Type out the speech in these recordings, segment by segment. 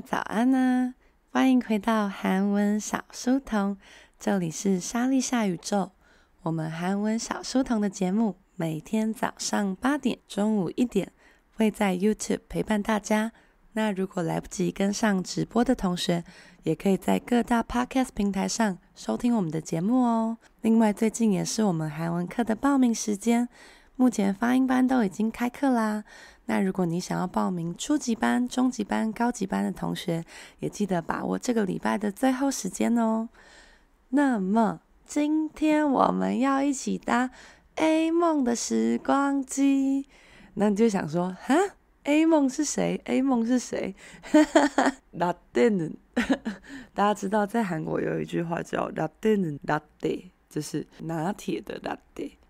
早安呢、欢迎回到韩文小书童，这里是莎莉夏宇宙。我们韩文小书童的节目每天早上八点、中午一点会在 YouTube 陪伴大家。那如果来不及跟上直播的同学，也可以在各大 Podcast 平台上收听我们的节目哦。另外，最近也是我们韩文课的报名时间，目前发音班都已经开课啦。那如果你想要报名初级班、中级班、高级班的同学，也记得把握这个礼拜的最后时间哦。那么今天我们要一起搭 A 梦的时光机，那你就想说，哈，A 梦是谁？A 梦是谁？哈哈哈，拉丁，大家知道在韩国有一句话叫拉丁拉丁，就是拿铁的拉丁。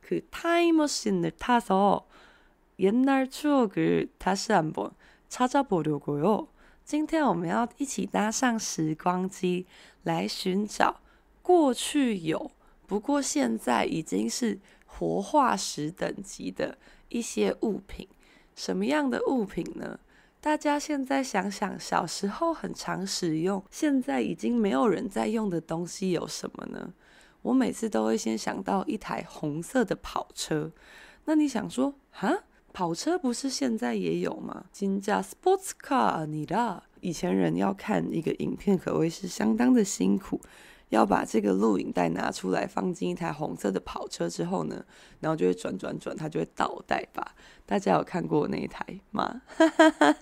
그 타임머신을 타서 옛날 추억을 다시 한번 찾아보려고요. 今天我们要一起搭上时光机来寻找过去有，不过现在已经是活化石等级的一些物品。什么样的物品呢？大家现在想想，小时候很常使用，现在已经没有人在用的东西有什么呢？ 我每次都会先想到一台红色的跑车。那你想说哈？跑车不是现在也有吗？金价 sports car 你的？以前人要看一个影片可谓是相当的辛苦。要把这个录影带拿出来放进一台红色的跑车之后呢然后就会转转转它就会倒带吧。大家有看过那一台吗？哈哈哈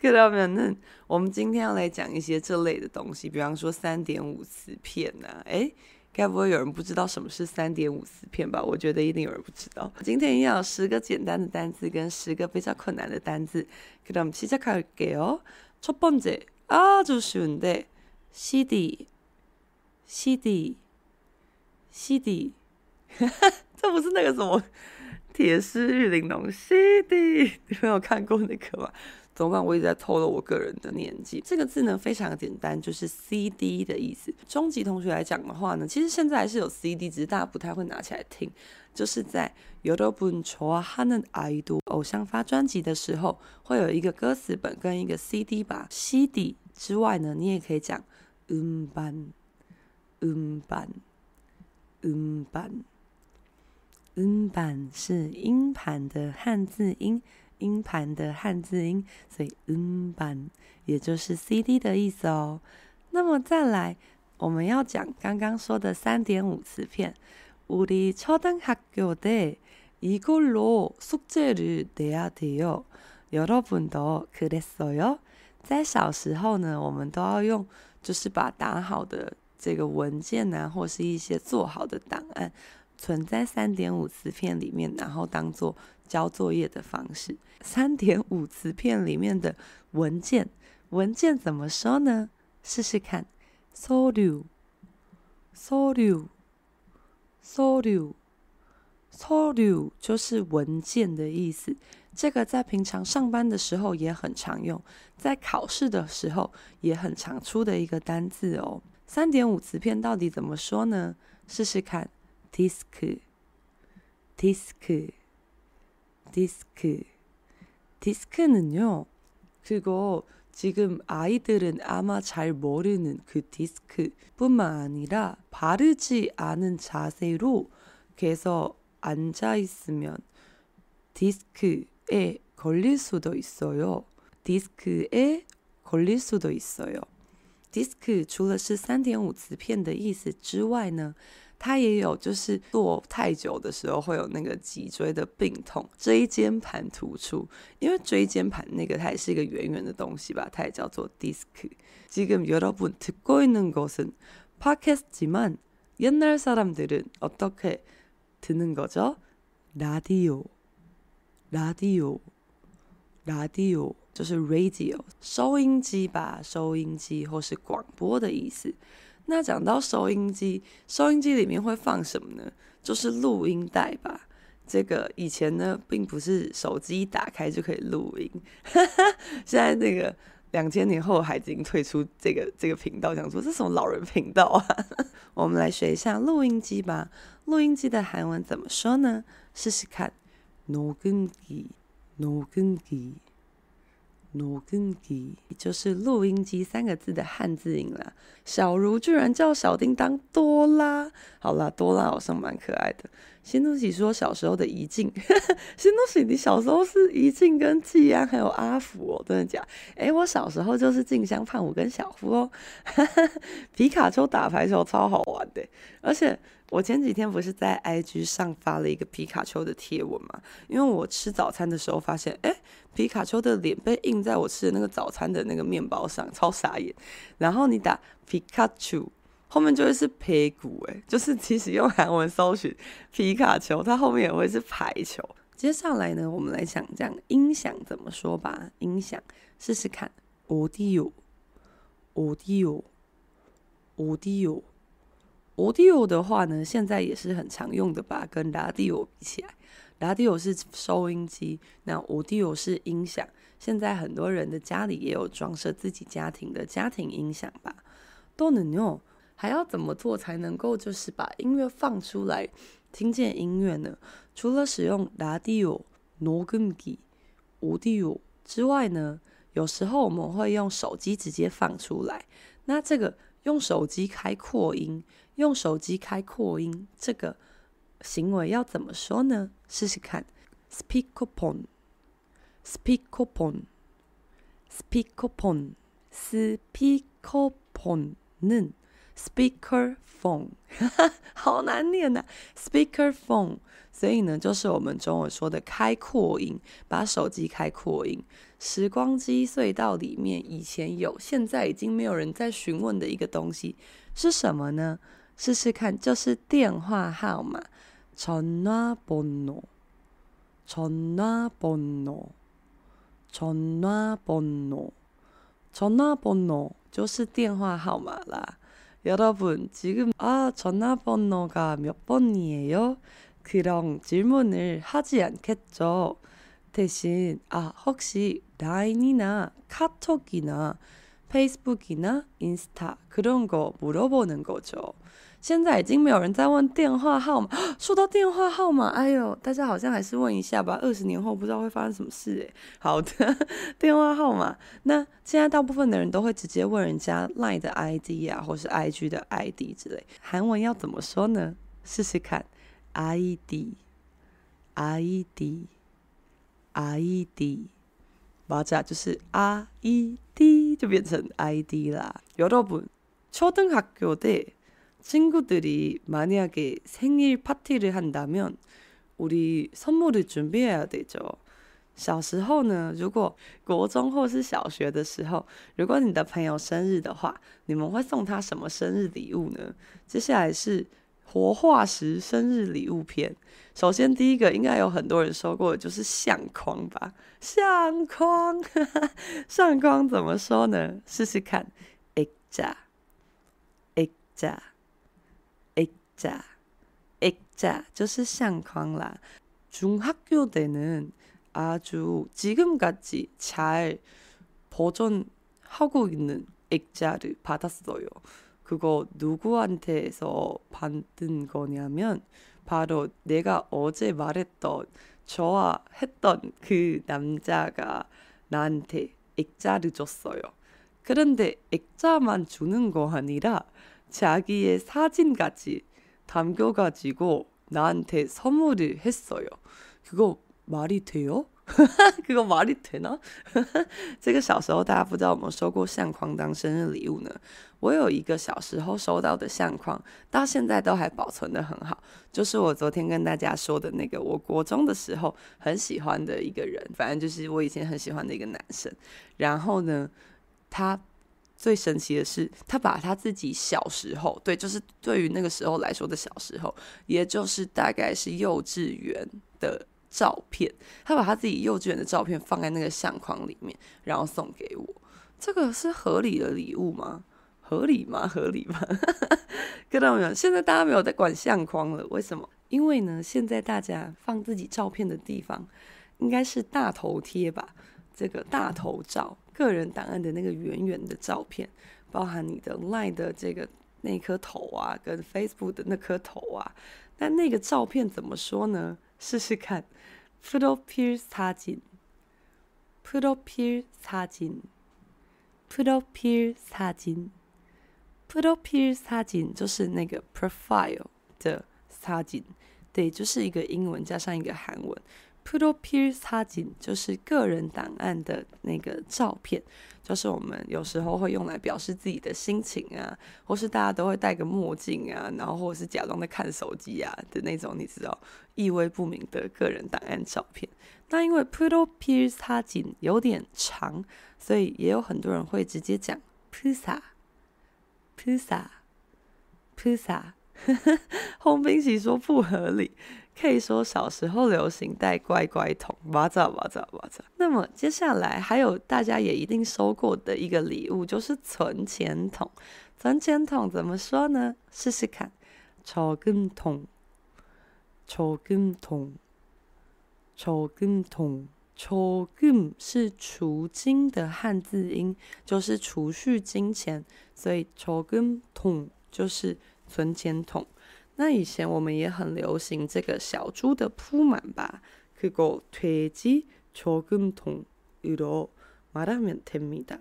看到没有？那我们今天要来讲一些这类的东西比方说三点五磁片呐诶该不会有人不知道什么是三点五磁片吧？我觉得一定有人不知道。今天要有十个简单的单字跟十个比较困难的单字。그럼시작할게요。첫번째아주쉬운데 CD CD CD，哈哈，这不是那个什么铁狮玉玲珑 CD，你没有看过那个吗？ 怎么办？我一直在透露我个人的年纪。这个字呢非常简单，就是 CD 的意思。中级同学来讲的话呢，其实现在还是有 CD，只是大家不太会拿起来听。就是在 Yodel Bun Choa Hanen Aidu 偶像发专辑的时候，会有一个歌词本跟一个 CD 吧。CD 之外呢，你也可以讲音盘、音盘、音盘、音盘是音盘的汉字音。音盘的汉字音，所以음반也就是 CD 的意思哦。那么再来，我们要讲刚刚说的三点五磁片。우리초등학교때이걸로숙제를내야돼요여러분도그랬어요在小时候呢，我们都要用，就是把打好的这个文件啊，或是一些做好的档案， 存在三点五磁片里面，然后当做交作业的方式。三点五磁片里面的文件，文件怎么说呢？试试看，solute，solute，solute，solute 就是文件的意思。这个在平常上班的时候也很常用，在考试的时候也很常出的一个单字哦。三点五磁片到底怎么说呢？试试看。 디스크, 디스크, 디스크. 디스크는요, 그거 지금 아이들은 아마 잘 모르는 그 디스크 뿐만 아니라 바르지 않은 자세로 계속 앉아 있으면 디스크에 걸릴 수도 있어요. 디스크에 걸릴 수도 있어요. 디스크除了是三点五磁片的意思之外呢， 它也有就是坐太久的时候会有那个脊椎的病痛，椎间盘突出。因为椎间盘那个它也是一个圆圆的东西吧，它也叫做 디스크。지금여러분듣고있는것은 팟캐스트지만 옛날 사람들은 어떻게 듣는 거죠? 라디오, 라디오, 라디오 就是 radio 收音机吧，收音机或是广播的意思。 那讲到收音机，收音机里面会放什么呢？就是录音带吧。这个以前呢，并不是手机一打开就可以录音，现在那个。两千年后，还已经退出这个这个频道，讲说这是什么老人频道啊？我们来学一下录音机吧。录音机的韩文怎么说呢？试试看，녹음 기， 녹음 기， 녹음 기， 就是录音机三个字的汉字音啦。小茹居然叫小叮当多拉，好啦，多拉好像蛮可爱的。新东喜说小时候的怡静，新东喜，你小时候是怡静跟季安还有阿福哦，真的假？哎，我小时候就是静香、胖虎跟小夫哦。皮卡丘打排球超好玩的，而且 我前几天不是在 IG 上发了一个皮卡丘的贴文嘛？因为我吃早餐的时候发现，哎，皮卡丘的脸被印在我吃的那个早餐的那个面包上，超傻眼。然后你打皮卡丘。后面就会是排骨，哎，就是其实用韩文搜寻皮卡丘，它后面也会是排球。接下来呢，我们来讲讲音响怎么说吧。音响试试看五 D U，五 D U，五 D U Audio 的话呢，现在也是很常用的吧？跟 Radio 比起来，Radio 是收音机，那 Audio 是音响。现在很多人的家里也有装设自己家庭的家庭音响吧？都能用，还要怎么做才能够就是把音乐放出来？听见音乐呢？除了使用 Radio，Noginki Audio 之外呢，有时候我们会用手机直接放出来。那这个。用手机开扩音，用手机开扩音这个行为要怎么说呢？试试看，speakerphone，speakerphone，speakerphone，speakerphone， 는 Speaker phone，好难念呐、啊。Speaker phone，所以呢，就是我们中文说的开扩音，把手机开扩音。时光机隧道里面以前有，现在已经没有人在询问的一个东西是什么呢？试试看，就是电话号码。전화번 호， 전화번 호， 전화번 호， 전화번 호， 就是电话号码啦。 여러분 지금 아 전화번호가 몇 번이에요 그런 질문을 하지 않겠죠 대신 아 혹시 라인이나 카톡이나 페이스북이나 인스타 그런 거 물어보는 거죠 现在已经没有人在问电话号码。说到电话号码，哎呦，大家好像还是问一下吧。二十年后不知道会发生什么事诶。好的，电话号码。那现在大部分的人都会直接问人家 LINE 的 ID 啊，或是 IG 的 ID 之类。韩文要怎么说呢？试试看，ID，ID，ID，맞아，就是 ID 就变成 ID 啦。여러분초등학교때 친구들이 만약에 생일 파티를 한다면 우리 선물을 준비해야 되죠. 小时候呢，如果你的朋友生日的话，你们会送他什么生日礼物呢？接下来是活化石生日礼物篇。首先第一个应该有很多人收过的就是相框吧，相框。 액자, 액자 就是相框啦。 중학교 때는 아주 지금같이 잘 보존하고 있는 액자를 받았어요. 그거 누구한테서 받은 거냐면 바로 내가 어제 말했던 좋아했던 그 남자가 나한테 액자를 줬어요. 그런데 액자만 주는 거 아니라 자기의 사진까지 담겨가지고 나한테 선물을 했어요. 그거 말이 돼요? 这个瓦力腿呢？这个小时候大家不知道有没有收过相框当生日礼物呢？我有一个小时候收到的相框，到现在都还保存得很好。就是我昨天跟大家说的那个，我国中的时候很喜欢的一个人，反正就是我以前很喜欢的一个男生。然后呢，他 最神奇的是，他把他自己小时候，对，就是对于那个时候来说的小时候，也就是大概是幼稚园的。照片，他把他自己幼稚园的照片放在那个相框里面，然后送给我。这个是合理的礼物吗？合理吗？合理吗？看到没有？现在大家没有在管相框了，为什么？因为呢，现在大家放自己照片的地方应该是大头贴吧？这个大头照、个人档案的那个圆圆的照片，包含你的 LINE 的这个那颗头啊，跟 Facebook 的那颗头啊。但那个照片怎么说呢？试试看。프로필 사진, 프로필 사진, 프로필 사진, 프로필 사진 就是那个 profile 的 사진，对，就是一个英文加上一个韩文。 Puddle Pierce 沙巾就是个人档案的那个照片，就是我们有时候会用来表示自己的心情啊，或是大家都会戴个墨镜啊，然后或是假装在看手机啊的那种。你知道意味不明的个人档案照片，那因为 Puddle Pierce 沙巾有点长，所以也有很多人会直接讲 PUSA PUSA PUSA，洪冰喜说不合理。可以说小时候流行带乖乖桶，哇咋哇咋哇咋。那么接下来还有大家也一定收过的一个礼物，就是存钱筒。存钱筒怎么说呢？试试看，储金筒，储金筒，储金筒，储金是储金的汉字音，就是储蓄金钱，所以储金筒就是存钱筒。那以前我们也很流行这个小猪的扑满吧，그거돼지저금통으로말하면됩니다。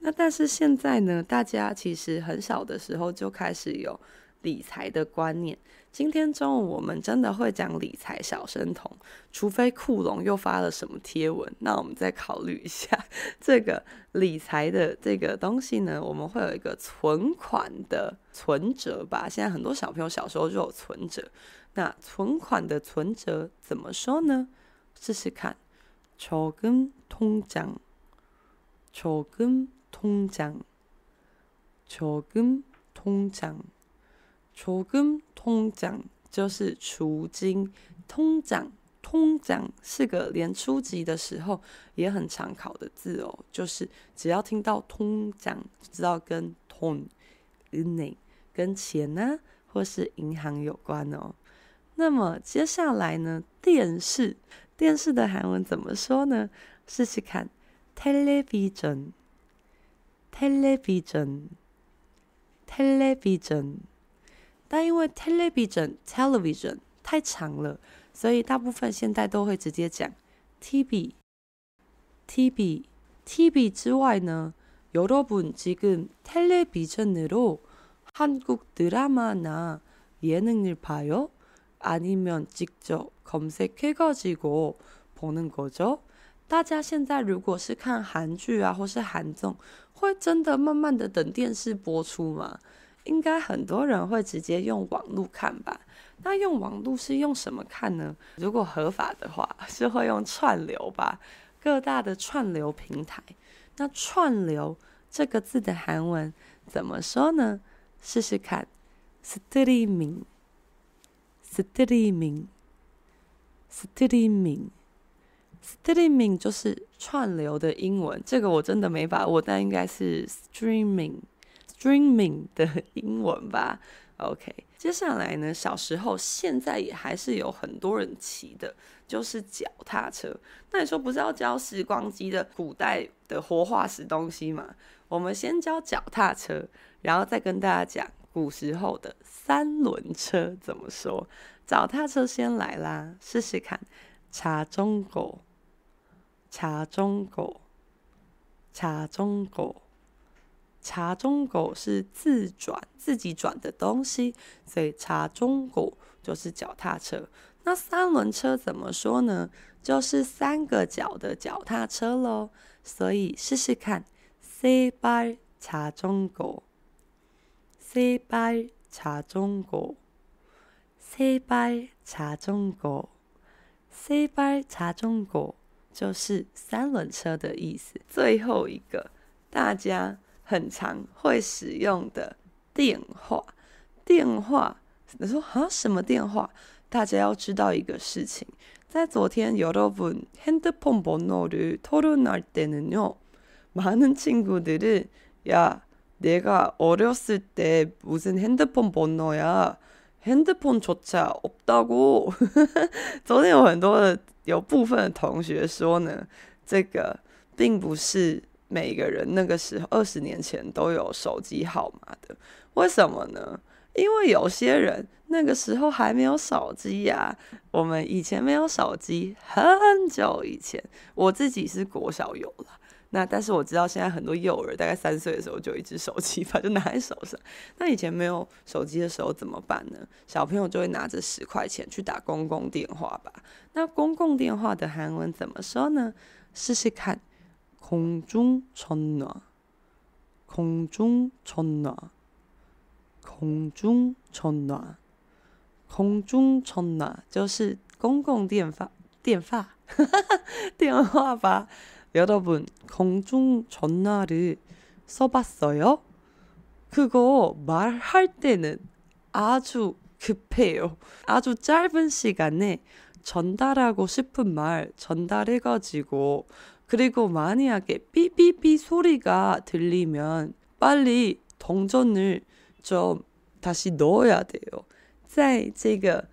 那但是现在呢，大家其实很小的时候就开始有。理财的观念， 今天中午我们真的会讲理财小生童，除非库龙又发了什么贴文，那我们再考虑一下这个理财的这个东西呢。我们会有一个存款的存折吧，现在很多小朋友小时候就有存折，那存款的存折怎么说呢？试试看，储根通帐，储根通帐，储根通帐。储金通帐就是除金，通帐通帐是个连初级的时候也很常考的字哦，就是只要听到通帐，就知道跟通、은 행、 跟钱呢、啊，或是银行有关哦。那么接下来呢，电视电视的韩文怎么说呢？试试看，television，television，television。但因为 television television 太长了，所以大部分现在都会直接讲 TV TV TV 之外呢，여러분지금텔레비전으로한국드라마나예능을봐요아니면직접검색해가지고보는거죠大家现在如果是看韩剧啊，或是韩综，会真的慢慢的等电视播出吗？ 应该很多人会直接用网络看吧？那用网络是用什么看呢？如果合法的话，是会用串流吧？各大的串流平台。那串流这个字的韩文怎么说呢？试试看，streaming，streaming，streaming，streaming 就是串流的英文。这个我真的没把握，但应该是 streaming。Streaming 的英文吧，OK。接下来呢，小时候现在也还是有很多人骑的，就是脚踏车。那你说不是要教时光机的古代的活化石东西吗？我们先教脚踏车，然后再跟大家讲古时候的三轮车怎么说。脚踏车先来啦，试试看。茶中狗，茶中狗，茶中狗。“茶中狗”是自转自己转的东西，所以“茶中狗”就是脚踏车。那三轮车怎么说呢？就是三个脚的脚踏车喽。所以试试看，“say bye 茶中狗 ”，“say bye 茶中狗 ”，“say bye 茶中狗 ”，“say bye 茶中狗”就是三轮车的意思。最后一个，大家。很常会使用的电话，电话。你说啊，什么电话？大家要知道一个事情，在昨天여러분핸드폰번호를토론할때는요많은친구들은야내가어렸을때무슨핸드폰번호야핸드폰조차없다고 昨天有很多的有部分的同学说呢，这个并不是 每个人那个时候二十年前都有手机号码的，为什么呢？因为有些人那个时候还没有手机呀，我们以前没有手机，很久以前，我自己是国小有了，那但是我知道现在很多幼儿大概三岁的时候就一只手机吧，就拿在手上。那以前没有手机的时候怎么办呢？小朋友就会拿着十块钱去打公共电话吧。那公共电话的韩文怎么说呢？试试看， 空中전화，空中전화。空中전화，空中전화就是公共电话，电话，电话吧。여러분空中전화를써봤어요그거말할때는아주급해요아주짧은시간에전달하고싶은말전달해가지고 그리고만약에삐삐삐소리가들리면빨리동전을 좀 다시넣어야돼요。在这个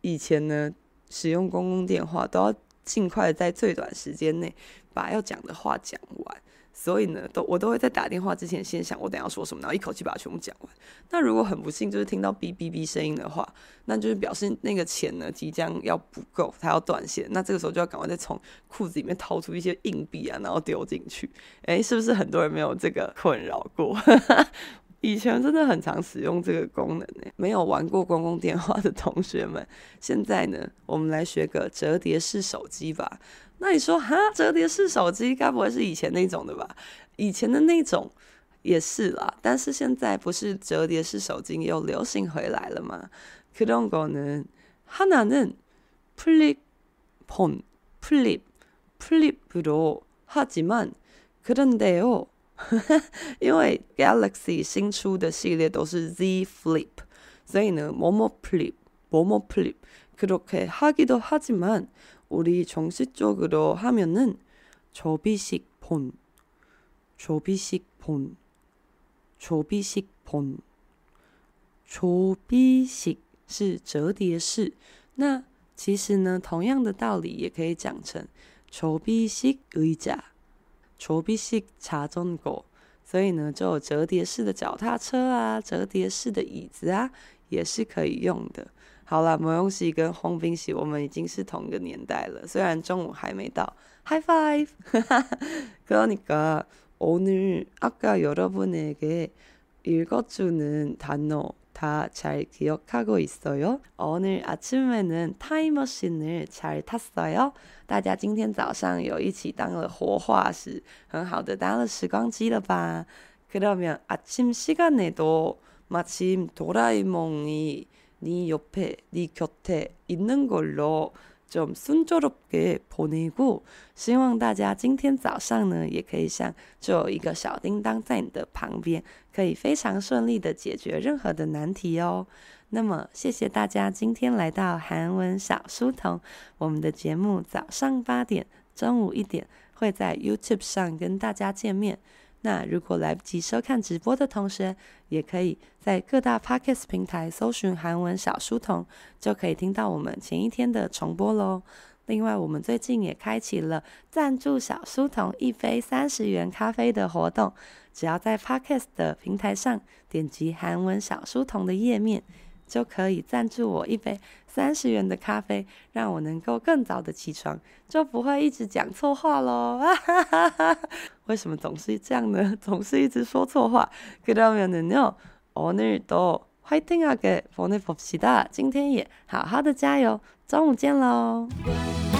以前呢，使用公共电话都要尽快在最短时间内把要讲的话讲完， 所以呢，都我都会在打电话之前先想我等下要说什么，然后一口气把它全部讲完。那如果很不幸就是听到哔哔哔声音的话，那就是表示那个钱呢即将要不够，它要断线。那这个时候就要赶快再从裤子里面掏出一些硬币啊，然后丢进去。诶，是不是很多人没有这个困扰过？以前真的很常使用这个功能呢。没有玩过公共电话的同学们，现在呢，我们来学个折叠式手机吧。那你说哈，折叠式手机该不会是以前那种的吧？以前的那种也是啦，但是现在不是折叠式手机又流行回来了吗？그런거는하나는플립폰플립플립으로하지만그런데요因为 Galaxy 新出的系列都是 Z Flip，所以呢，뭐뭐 Flip，뭐뭐 Flip，그렇게하기도하지만 우리정식적으로하면은접이식 폰， 접이식 폰， 접이식 폰， 접이식是折叠式。那其实呢，同样的道理也可以讲成접이식의자。접이식자전거，所以呢，就有折叠式的脚踏车啊，折叠式的椅子啊，也是可以用的。 好了，모형씨跟홍빈씨，我们已经是同个年代了，虽然中午还没到。High five！그러니까오늘아까여러분에게읽어주는단어 다잘 기억하고 있어요? 오늘 아침에는 타임머신을 잘 탔어요? 大家今天早上有一起当了活化石，很好的搭了时光机了吧？ 그러면 아침 시간에도 마침 도라에몽이 네 옆에, 네 곁에 있는 걸로 좀 순조롭게 보내고 希望大家今天早上呢，也可以像就有一个小叮当在你的旁边，可以非常顺利的解决任何的难题哦。那么，谢谢大家今天来到韩文小书童，我们的节目早上八点、中午一点会在 YouTube 上跟大家见面。 那如果来不及收看直播的同学，也可以在各大 Podcast 平台搜寻韩文小书童，就可以听到我们前一天的重播喽。另外，我们最近也开启了赞助小书童一杯三十元咖啡的活动，只要在 Podcast 的平台上点击韩文小书童的页面，就可以赞助我一杯三十元的咖啡，让我能够更早的起床，就不会一直讲错话喽。为什么总是这样呢？总是一直说错话。그러면은요오늘도 화이팅 하게 보내봅시다. 今天也好好的加油，中午见喽。我爱你有你